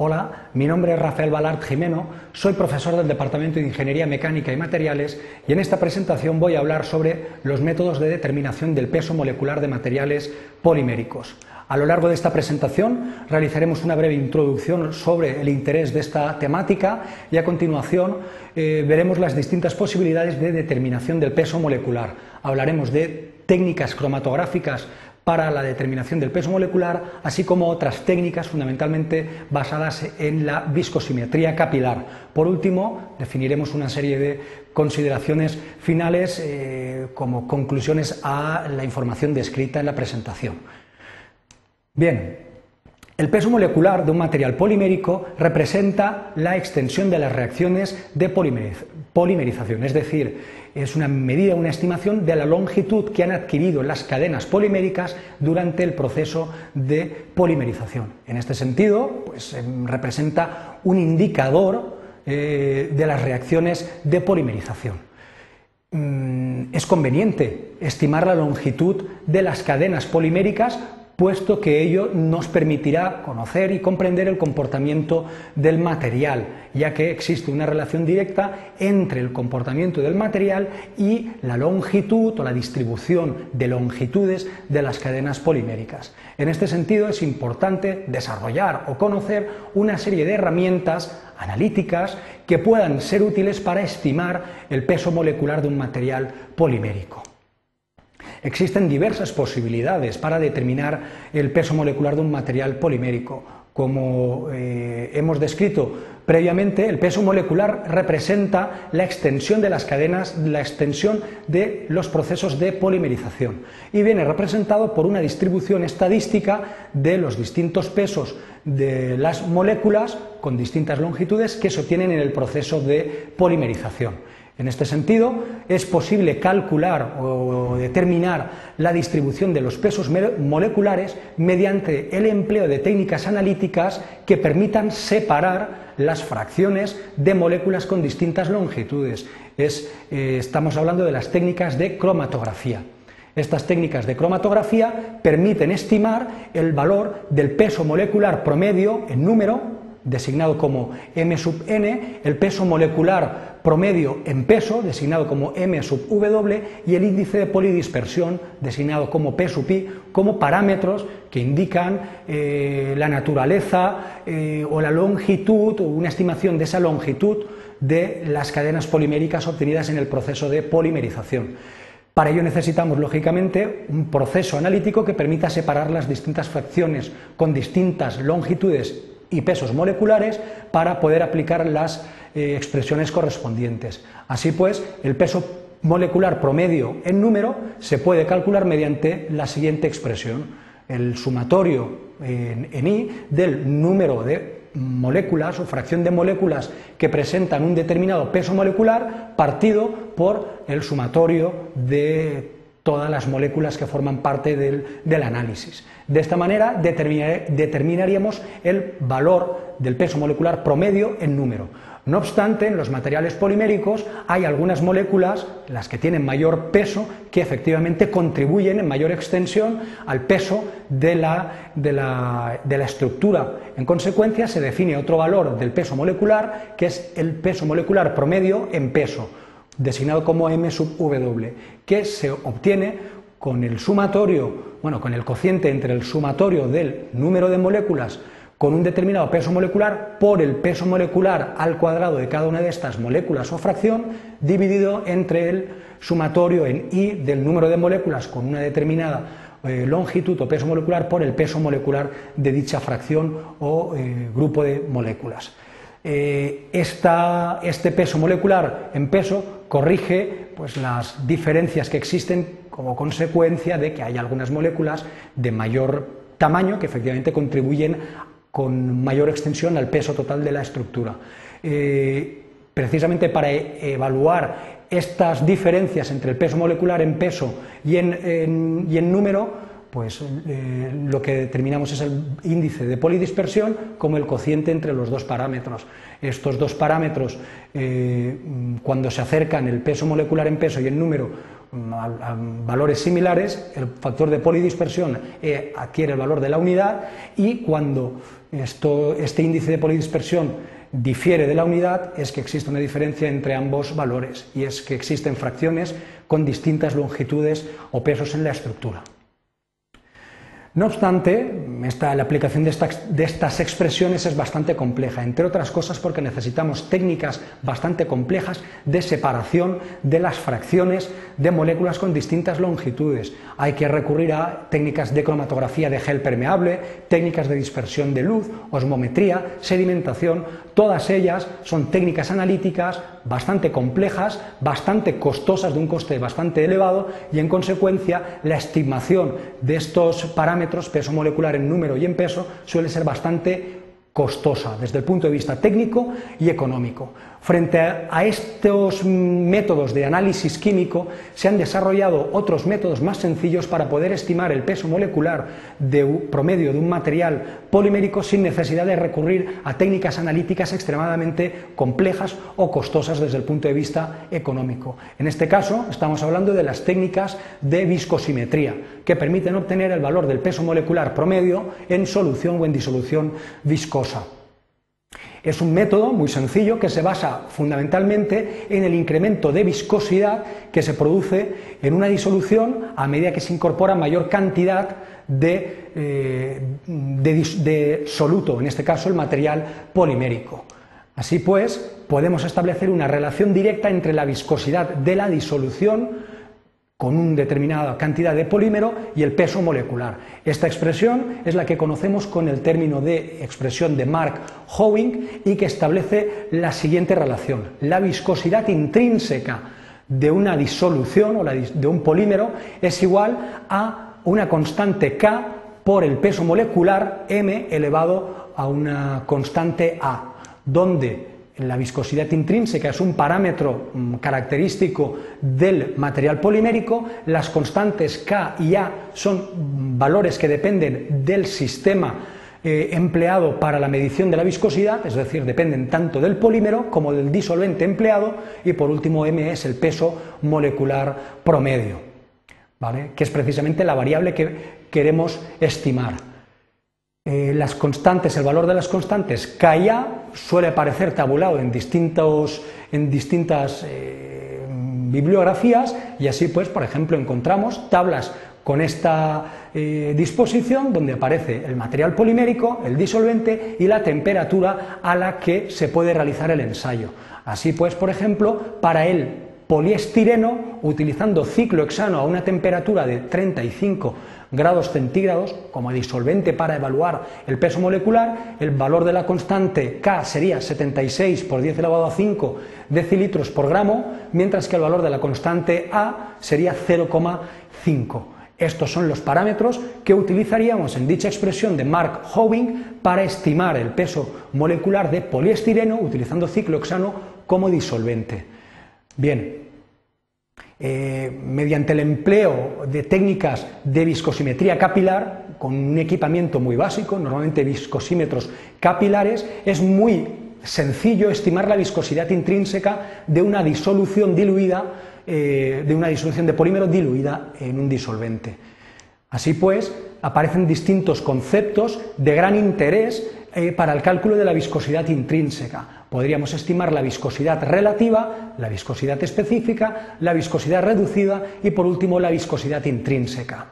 Hola, mi nombre es Rafael Balart Jimeno, soy profesor del Departamento de Ingeniería Mecánica y Materiales y en esta presentación voy a hablar sobre los métodos de determinación del peso molecular de materiales poliméricos. A lo largo de esta presentación realizaremos una breve introducción sobre el interés de esta temática y a continuación eh, veremos las distintas posibilidades de determinación del peso molecular. Hablaremos de técnicas cromatográficas para la determinación del peso molecular, así como otras técnicas fundamentalmente basadas en la viscosimetría capilar. Por último, definiremos una serie de consideraciones finales eh, como conclusiones a la información descrita en la presentación. Bien, el peso molecular de un material polimérico representa la extensión de las reacciones de polimerización, es decir, es una medida, una estimación de la longitud que han adquirido las cadenas poliméricas durante el proceso de polimerización. En este sentido, pues, em, representa un indicador eh, de las reacciones de polimerización. Mm, es conveniente estimar la longitud de las cadenas poliméricas puesto que ello nos permitirá conocer y comprender el comportamiento del material, ya que existe una relación directa entre el comportamiento del material y la longitud o la distribución de longitudes de las cadenas poliméricas. En este sentido es importante desarrollar o conocer una serie de herramientas analíticas que puedan ser útiles para estimar el peso molecular de un material polimérico. Existen diversas posibilidades para determinar el peso molecular de un material polimérico. Como eh, hemos descrito previamente, el peso molecular representa la extensión de las cadenas, la extensión de los procesos de polimerización y viene representado por una distribución estadística de los distintos pesos de las moléculas con distintas longitudes que se obtienen en el proceso de polimerización. En este sentido, es posible calcular o determinar la distribución de los pesos moleculares mediante el empleo de técnicas analíticas que permitan separar las fracciones de moléculas con distintas longitudes. Eh, estamos hablando de las técnicas de cromatografía. Estas técnicas de cromatografía permiten estimar el valor del peso molecular promedio en número designado como m sub n, el peso molecular promedio en peso, designado como m sub w, y el índice de polidispersión, designado como p sub i, como parámetros que indican eh, la naturaleza eh, o la longitud, o una estimación de esa longitud de las cadenas poliméricas obtenidas en el proceso de polimerización. Para ello necesitamos, lógicamente, un proceso analítico que permita separar las distintas fracciones con distintas longitudes y pesos moleculares para poder aplicar las eh, expresiones correspondientes. Así pues, el peso molecular promedio en número se puede calcular mediante la siguiente expresión, el sumatorio en, en I del número de moléculas o fracción de moléculas que presentan un determinado peso molecular partido por el sumatorio de todas las moléculas que forman parte del, análisis. De esta manera determinaríamos el valor del peso molecular promedio en número. No obstante, en los materiales poliméricos hay algunas moléculas, las que tienen mayor peso, que efectivamente contribuyen en mayor extensión al peso de la, de la, estructura. En consecuencia, se define otro valor del peso molecular, que es el peso molecular promedio en peso designado como m sub w, que se obtiene con el sumatorio, bueno, con el cociente entre el sumatorio del número de moléculas con un determinado peso molecular por el peso molecular al cuadrado de cada una de estas moléculas o fracción dividido entre el sumatorio en I del número de moléculas con una determinada eh, longitud o peso molecular por el peso molecular de dicha fracción o eh, grupo de moléculas. Eh, este peso molecular en peso corrige pues, las diferencias que existen como consecuencia de que hay algunas moléculas de mayor tamaño que efectivamente contribuyen con mayor extensión al peso total de la estructura. Eh, precisamente para evaluar estas diferencias entre el peso molecular en peso y en número, pues eh, lo que determinamos es el índice de polidispersión como el cociente entre los dos parámetros. Estos dos parámetros, eh, cuando se acercan el peso molecular en peso y el número mm, valores similares, el factor de polidispersión E adquiere el valor de la unidad y cuando este índice de polidispersión difiere de la unidad es que existe una diferencia entre ambos valores y es que existen fracciones con distintas longitudes o pesos en la estructura. No obstante, la aplicación de, de, estas expresiones es bastante compleja, entre otras cosas porque necesitamos técnicas bastante complejas de separación de las fracciones de moléculas con distintas longitudes. Hay que recurrir a técnicas de cromatografía de gel permeable, técnicas de dispersión de luz, osmometría, sedimentación, todas ellas son técnicas analíticas bastante complejas, bastante costosas, de un coste bastante elevado y en consecuencia la estimación de estos parámetros, peso molecular en número y en peso, suele ser bastante costosa desde el punto de vista técnico y económico. Frente a estos métodos de análisis químico se han desarrollado otros métodos más sencillos para poder estimar el peso molecular de promedio de un material polimérico sin necesidad de recurrir a técnicas analíticas extremadamente complejas o costosas desde el punto de vista económico. En este caso estamos hablando de las técnicas de viscosimetría que permiten obtener el valor del peso molecular promedio en solución o en disolución viscosa. Es un método muy sencillo que se basa fundamentalmente en el incremento de viscosidad que se produce en una disolución a medida que se incorpora mayor cantidad de, eh, soluto, en este caso el material polimérico. Así pues, podemos establecer una relación directa entre la viscosidad de la disolución con una determinada cantidad de polímero y el peso molecular. Esta expresión es la que conocemos con el término de expresión de Mark-Howing y que establece la siguiente relación. La viscosidad intrínseca de una disolución o de un polímero es igual a una constante K por el peso molecular m elevado a una constante A, donde la viscosidad intrínseca es un parámetro mm, característico del material polimérico, las constantes K y A son valores que dependen del sistema eh, empleado para la medición de la viscosidad, es decir, dependen tanto del polímero como del disolvente empleado, y por último M es el peso molecular promedio, que es precisamente la variable que queremos estimar. Eh, las constantes, el valor de las constantes K y A suele aparecer tabulado en, distintos, en distintas eh, bibliografías y así pues, por ejemplo, encontramos tablas con esta eh, disposición donde aparece el material polimérico, el disolvente y la temperatura a la que se puede realizar el ensayo. Así pues, por ejemplo, para el poliestireno, utilizando ciclohexano a una temperatura de 35 grados centígrados como disolvente para evaluar el peso molecular, el valor de la constante K sería 76 por 10 elevado a 5 decilitros por gramo, mientras que el valor de la constante A sería 0,5. Estos son los parámetros que utilizaríamos en dicha expresión de Mark Howing para estimar el peso molecular de poliestireno utilizando ciclohexano como disolvente. Bien, eh, mediante el empleo de técnicas de viscosimetría capilar, con un equipamiento muy básico, normalmente viscosímetros capilares, es muy sencillo estimar la viscosidad intrínseca de una disolución diluida, eh, de una disolución de polímero diluida en un disolvente. Así pues, aparecen distintos conceptos de gran interés eh, para el cálculo de la viscosidad intrínseca. Podríamos estimar la viscosidad relativa, la viscosidad específica, la viscosidad reducida y por último la viscosidad intrínseca.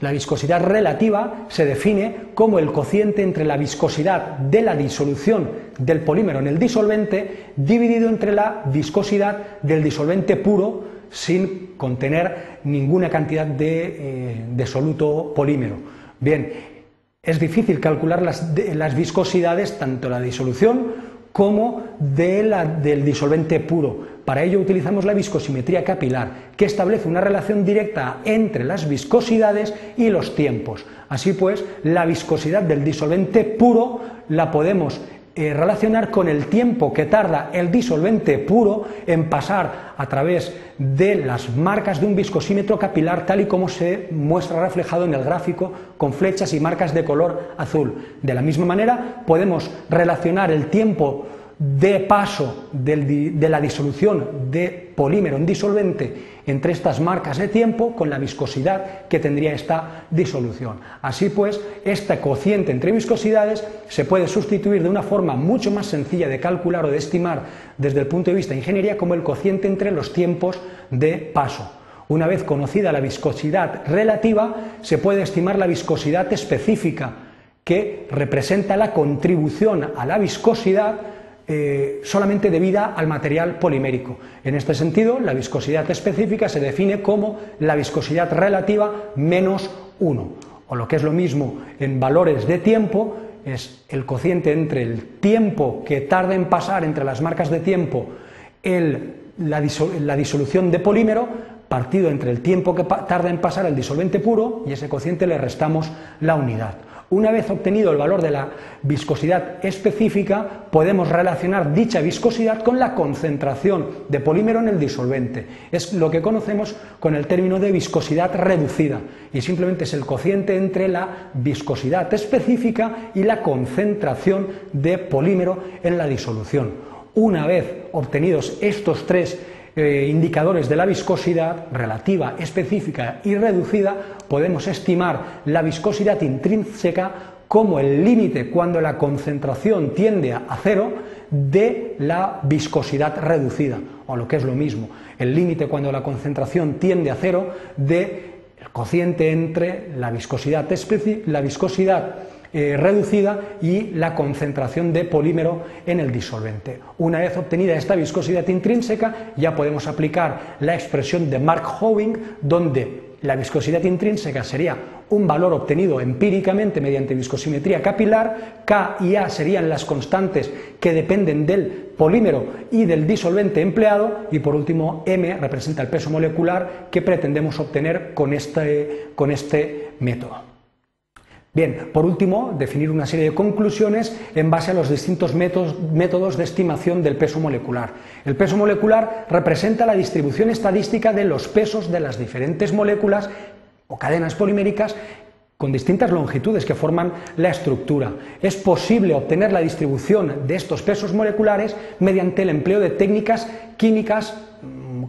La viscosidad relativa se define como el cociente entre la viscosidad de la disolución del polímero en el disolvente dividido entre la viscosidad del disolvente puro sin contener ninguna cantidad de, eh, soluto polímero. Bien, es difícil calcular las, las viscosidades, tanto la disolución como del disolvente puro. Para ello utilizamos la viscosimetría capilar, que establece una relación directa entre las viscosidades y los tiempos. Así pues, la viscosidad del disolvente puro la podemos eh, relacionar con el tiempo que tarda el disolvente puro en pasar a través de las marcas de un viscosímetro capilar tal y como se muestra reflejado en el gráfico con flechas y marcas de color azul. De la misma manera podemos relacionar el tiempo de paso de la disolución de polímero en disolvente entre estas marcas de tiempo con la viscosidad que tendría esta disolución. Así pues, este cociente entre viscosidades se puede sustituir de una forma mucho más sencilla de calcular o de estimar desde el punto de vista de ingeniería como el cociente entre los tiempos de paso. Una vez conocida la viscosidad relativa, se puede estimar la viscosidad específica, que representa la contribución a la viscosidad eh, solamente debida al material polimérico. En este sentido, la viscosidad específica se define como la viscosidad relativa menos 1, o lo que es lo mismo en valores de tiempo, es el cociente entre el tiempo que tarda en pasar entre las marcas de tiempo la, la disolución de polímero partido entre el tiempo que tarda en pasar el disolvente puro y ese cociente le restamos la unidad. Una vez obtenido el valor de la viscosidad específica, podemos relacionar dicha viscosidad con la concentración de polímero en el disolvente. Es lo que conocemos con el término de viscosidad reducida y simplemente es el cociente entre la viscosidad específica y la concentración de polímero en la disolución. Una vez obtenidos estos tres eh, indicadores de la viscosidad relativa, específica y reducida, podemos estimar la viscosidad intrínseca como el límite cuando la concentración tiende a cero de la viscosidad reducida, o lo que es lo mismo, el límite cuando la concentración tiende a cero del cociente entre la viscosidad, la viscosidad eh, reducida y la concentración de polímero en el disolvente. Una vez obtenida esta viscosidad intrínseca, ya podemos aplicar la expresión de Mark Howing, donde la viscosidad intrínseca sería un valor obtenido empíricamente mediante viscosimetría capilar, K y A serían las constantes que dependen del polímero y del disolvente empleado, y por último M representa el peso molecular que pretendemos obtener con este, con este método. Bien, por último, definir una serie de conclusiones en base a los distintos métodos, de estimación del peso molecular. El peso molecular representa la distribución estadística de los pesos de las diferentes moléculas o cadenas poliméricas con distintas longitudes que forman la estructura. Es posible obtener la distribución de estos pesos moleculares mediante el empleo de técnicas químicas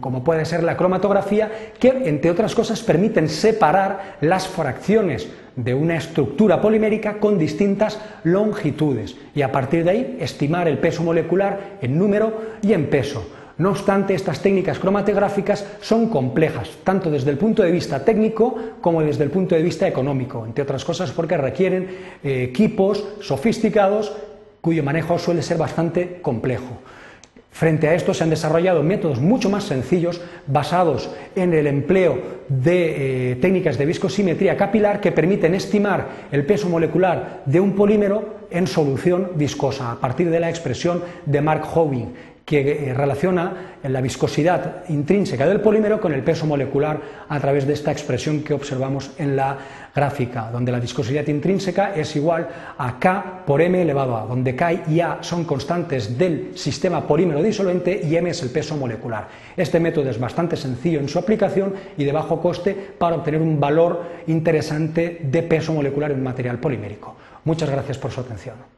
como puede ser la cromatografía, que entre otras cosas permiten separar las fracciones de una estructura polimérica con distintas longitudes y a partir de ahí estimar el peso molecular en número y en peso. No obstante, estas técnicas cromatográficas son complejas, tanto desde el punto de vista técnico como desde el punto de vista económico, entre otras cosas porque requieren eh, equipos sofisticados cuyo manejo suele ser bastante complejo. Frente a esto se han desarrollado métodos mucho más sencillos basados en el empleo de eh, técnicas de viscosimetría capilar que permiten estimar el peso molecular de un polímero en solución viscosa a partir de la expresión de Mark Howing que eh, relaciona la viscosidad intrínseca del polímero con el peso molecular a través de esta expresión que observamos en la gráfica, donde la viscosidad intrínseca es igual a K por M elevado a, donde K y A son constantes del sistema polímero disolvente y M es el peso molecular. Este método es bastante sencillo en su aplicación y de bajo coste para obtener un valor interesante de peso molecular en un material polimérico. Muchas gracias por su atención.